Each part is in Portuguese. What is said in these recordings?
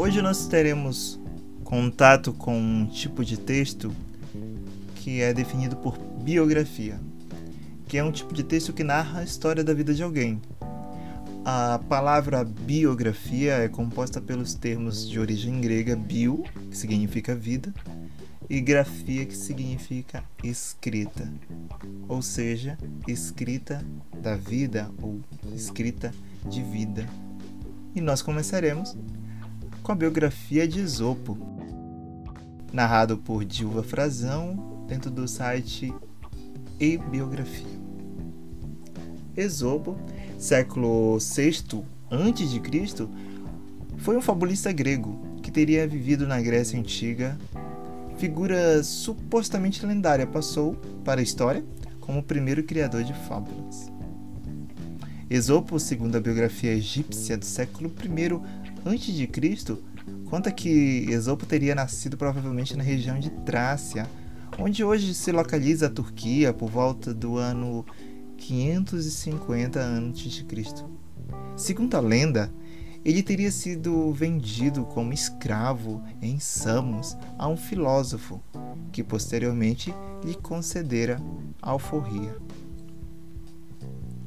Hoje nós teremos contato com um tipo de texto que é definido por biografia, que é um tipo de texto que narra a história da vida de alguém. A palavra biografia é composta pelos termos de origem grega bio, que significa vida, e grafia, que significa escrita, ou seja, escrita da vida ou escrita de vida. E nós começaremos com a biografia de Esopo, narrado por Dilva Frazão, dentro do site E Biografia. Esopo, século VI a.C., foi um fabulista grego que teria vivido na Grécia Antiga figura supostamente lendária, passou para a história como o primeiro criador de fábulas. Esopo, segundo a biografia egípcia do século I a.C., conta que Esopo teria nascido provavelmente na região de Trácia, onde hoje se localiza a Turquia por volta do ano 550 a.C. Segundo a lenda, ele teria sido vendido como escravo em Samos a um filósofo, que posteriormente lhe concedera alforria.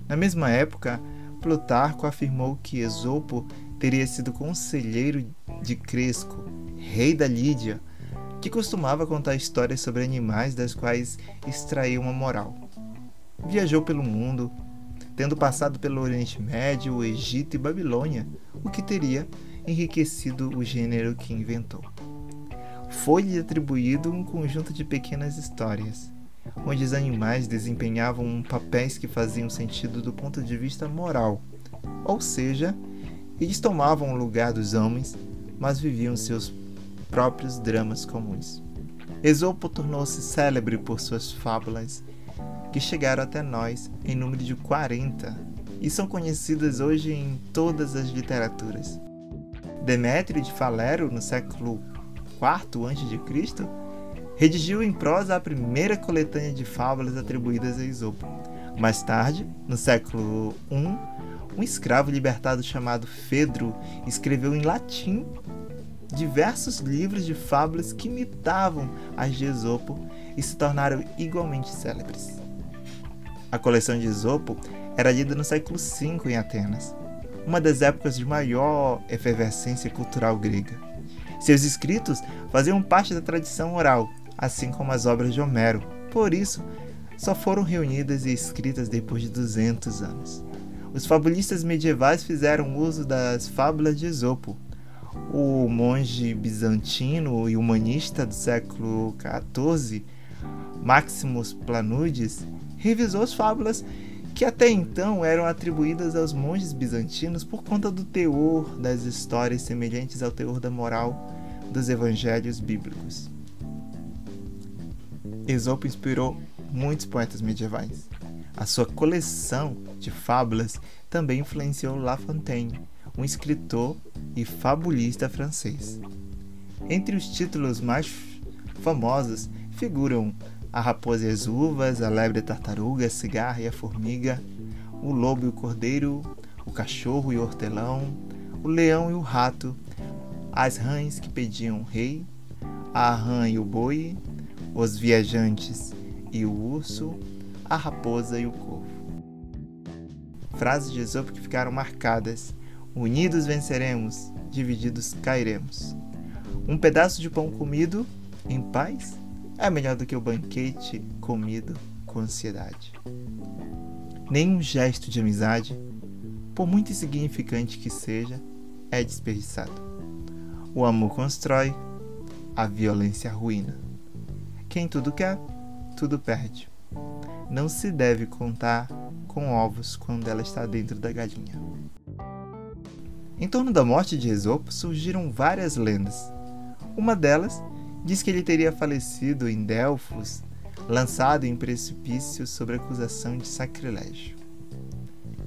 Na mesma época, Plutarco afirmou que Esopo teria sido conselheiro de Cresco, rei da Lídia, que costumava contar histórias sobre animais das quais extraía uma moral. Viajou pelo mundo, tendo passado pelo Oriente Médio, Egito e Babilônia, o que teria enriquecido o gênero que inventou. Foi-lhe atribuído um conjunto de pequenas histórias, onde os animais desempenhavam papéis que faziam sentido do ponto de vista moral, ou seja, eles tomavam o lugar dos homens, mas viviam seus próprios dramas comuns. Esopo tornou-se célebre por suas fábulas que chegaram até nós em número de 40 e são conhecidas hoje em todas as literaturas. Demétrio de Falero, no século IV a.C., redigiu em prosa a primeira coletânea de fábulas atribuídas a Esopo. Mais tarde, no século I, um escravo libertado chamado Fedro escreveu em latim diversos livros de fábulas que imitavam as de Esopo e se tornaram igualmente célebres. A coleção de Esopo era lida no século V em Atenas, uma das épocas de maior efervescência cultural grega. Seus escritos faziam parte da tradição oral, assim como as obras de Homero. Por isso, só foram reunidas e escritas depois de 200 anos. Os fabulistas medievais fizeram uso das fábulas de Esopo. O monge bizantino e humanista do século XIV, Maximus Planudes, revisou as fábulas que até então eram atribuídas aos monges bizantinos por conta do teor das histórias semelhantes ao teor da moral dos evangelhos bíblicos. Esopo inspirou muitos poetas medievais. A sua coleção de fábulas também influenciou La Fontaine, um escritor e fabulista francês. Entre os títulos mais famosos figuram a raposa e as uvas, a lebre e a tartaruga, a cigarra e a formiga, o lobo e o cordeiro, o cachorro e o hortelão, o leão e o rato, as rãs que pediam o rei, a rã e o boi, os viajantes e o urso, a raposa e o corvo. Frases de Esopo que ficaram marcadas: Unidos venceremos, divididos cairemos. Um pedaço de pão comido em paz é melhor do que o banquete comido com ansiedade. Nenhum gesto de amizade, por muito insignificante que seja, é desperdiçado. O amor constrói, a violência arruína. Quem tudo quer, tudo perde. Não se deve contar com ovos quando ela está dentro da galinha. Em torno da morte de Esopo surgiram várias lendas. Uma delas diz que ele teria falecido em Delfos, lançado em precipício sob acusação de sacrilégio.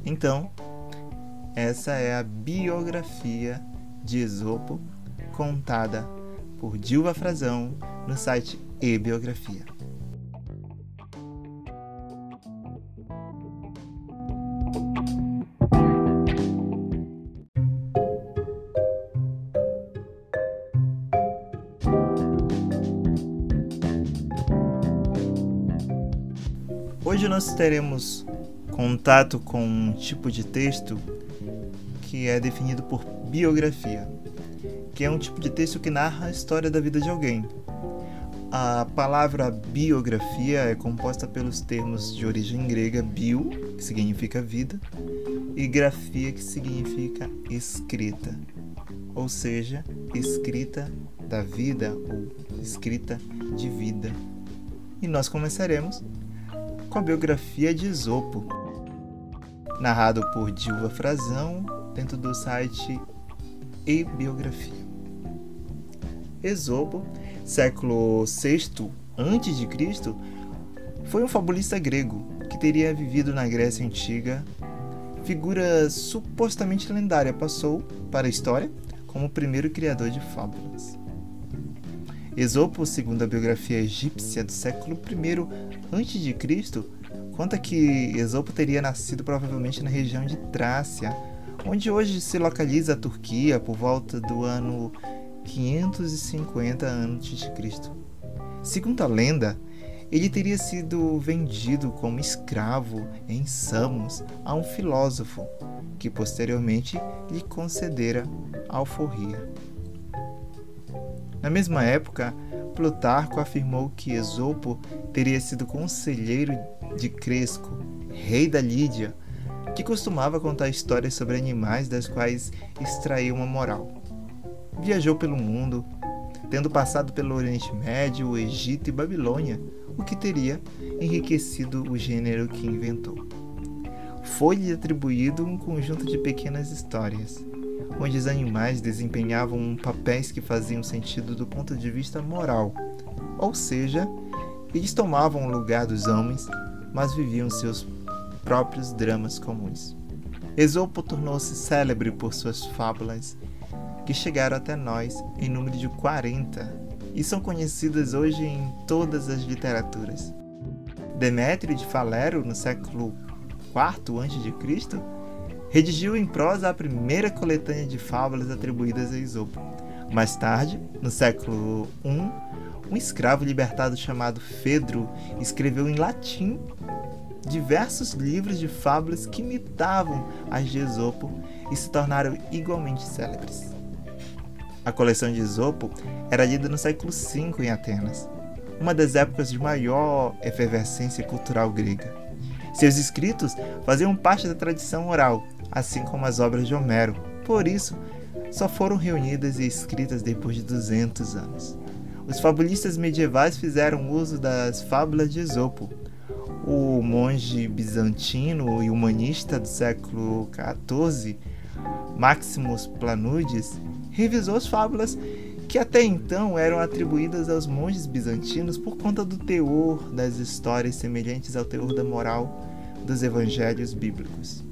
Então, essa é a biografia de Esopo, contada por Dilva Frazão no site e-biografia. Hoje nós teremos contato com um tipo de texto que é definido por biografia, que é um tipo de texto que narra a história da vida de alguém. A palavra biografia é composta pelos termos de origem grega bio, que significa vida, e grafia, que significa escrita, ou seja, escrita da vida ou escrita de vida. E nós começaremos com a biografia de Esopo, narrado por Dilva Frazão dentro do site e Biografia. Esopo, século VI a.C., foi um fabulista grego que teria vivido na Grécia Antiga. Figura supostamente lendária, passou para a história como o primeiro criador de fábulas. Esopo, segundo a biografia egípcia do século I a.C., conta que Esopo teria nascido provavelmente na região de Trácia, onde hoje se localiza a Turquia por volta do ano 550 a.C. Segundo a lenda, ele teria sido vendido como escravo em Samos a um filósofo, que posteriormente lhe concedera alforria. Na mesma época, Plutarco afirmou que Esopo teria sido conselheiro de Cresco, rei da Lídia, que costumava contar histórias sobre animais das quais extraía uma moral. Viajou pelo mundo, tendo passado pelo Oriente Médio, Egito e Babilônia, o que teria enriquecido o gênero que inventou. Foi-lhe atribuído um conjunto de pequenas histórias, onde os animais desempenhavam papéis que faziam sentido do ponto de vista moral, ou seja, eles tomavam o lugar dos homens, mas viviam seus próprios dramas comuns. Esopo tornou-se célebre por suas fábulas, que chegaram até nós em número de 40 e são conhecidas hoje em todas as literaturas. Demétrio de Falero, no século IV a.C., redigiu em prosa a primeira coletânea de fábulas atribuídas a Esopo. Mais tarde, no século I, um escravo libertado chamado Fedro escreveu em latim diversos livros de fábulas que imitavam as de Esopo e se tornaram igualmente célebres. A coleção de Esopo era lida no século V em Atenas, uma das épocas de maior efervescência cultural grega. Seus escritos faziam parte da tradição oral, assim como as obras de Homero. Por isso, só foram reunidas e escritas depois de 200 anos. Os fabulistas medievais fizeram uso das fábulas de Esopo, o monge bizantino e humanista do século XIV, Maximus Planudes, revisou as fábulas que até então eram atribuídas aos monges bizantinos por conta do teor das histórias semelhantes ao teor da moral dos evangelhos bíblicos.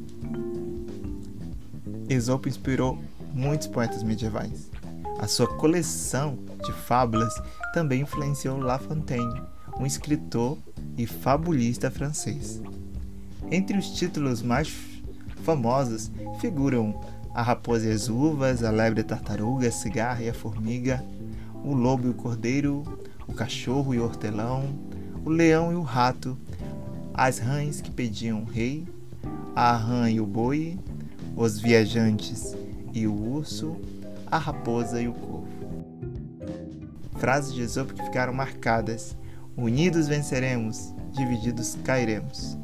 Esopo inspirou muitos poetas medievais. A sua coleção de fábulas também influenciou La Fontaine, um escritor e fabulista francês. Entre os títulos mais famosos figuram A Raposa e as Uvas, A Lebre e a Tartaruga, a Cigarra e a Formiga, O Lobo e o Cordeiro, O Cachorro e o Hortelão, O Leão e o Rato, As Rãs que Pediam o Rei, A Rã e o Boi, Os Viajantes e o Urso, A Raposa e o Corvo. Frases de Esopo que ficaram marcadas Unidos venceremos, divididos cairemos.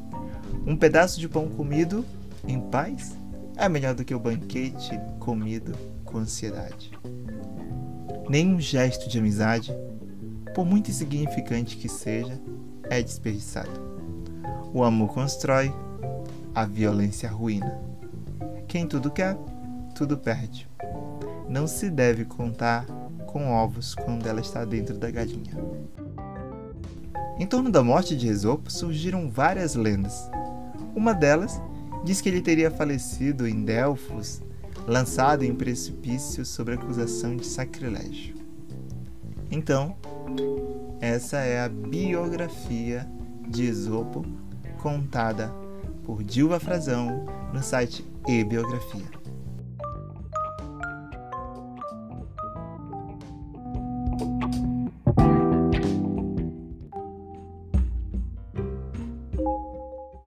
Um pedaço de pão comido em paz é melhor do que o banquete comido com ansiedade. Nenhum gesto de amizade, por muito insignificante que seja, é desperdiçado. O amor constrói, a violência arruína. Quem tudo quer, tudo perde. Não se deve contar com ovos quando ela está dentro da galinha. Em torno da morte de Esopo surgiram várias lendas. Uma delas diz que ele teria falecido em Delfos, lançado em precipício sob acusação de sacrilégio. Então, essa é a biografia de Esopo contada por Dilva Frazão no site e Biografia.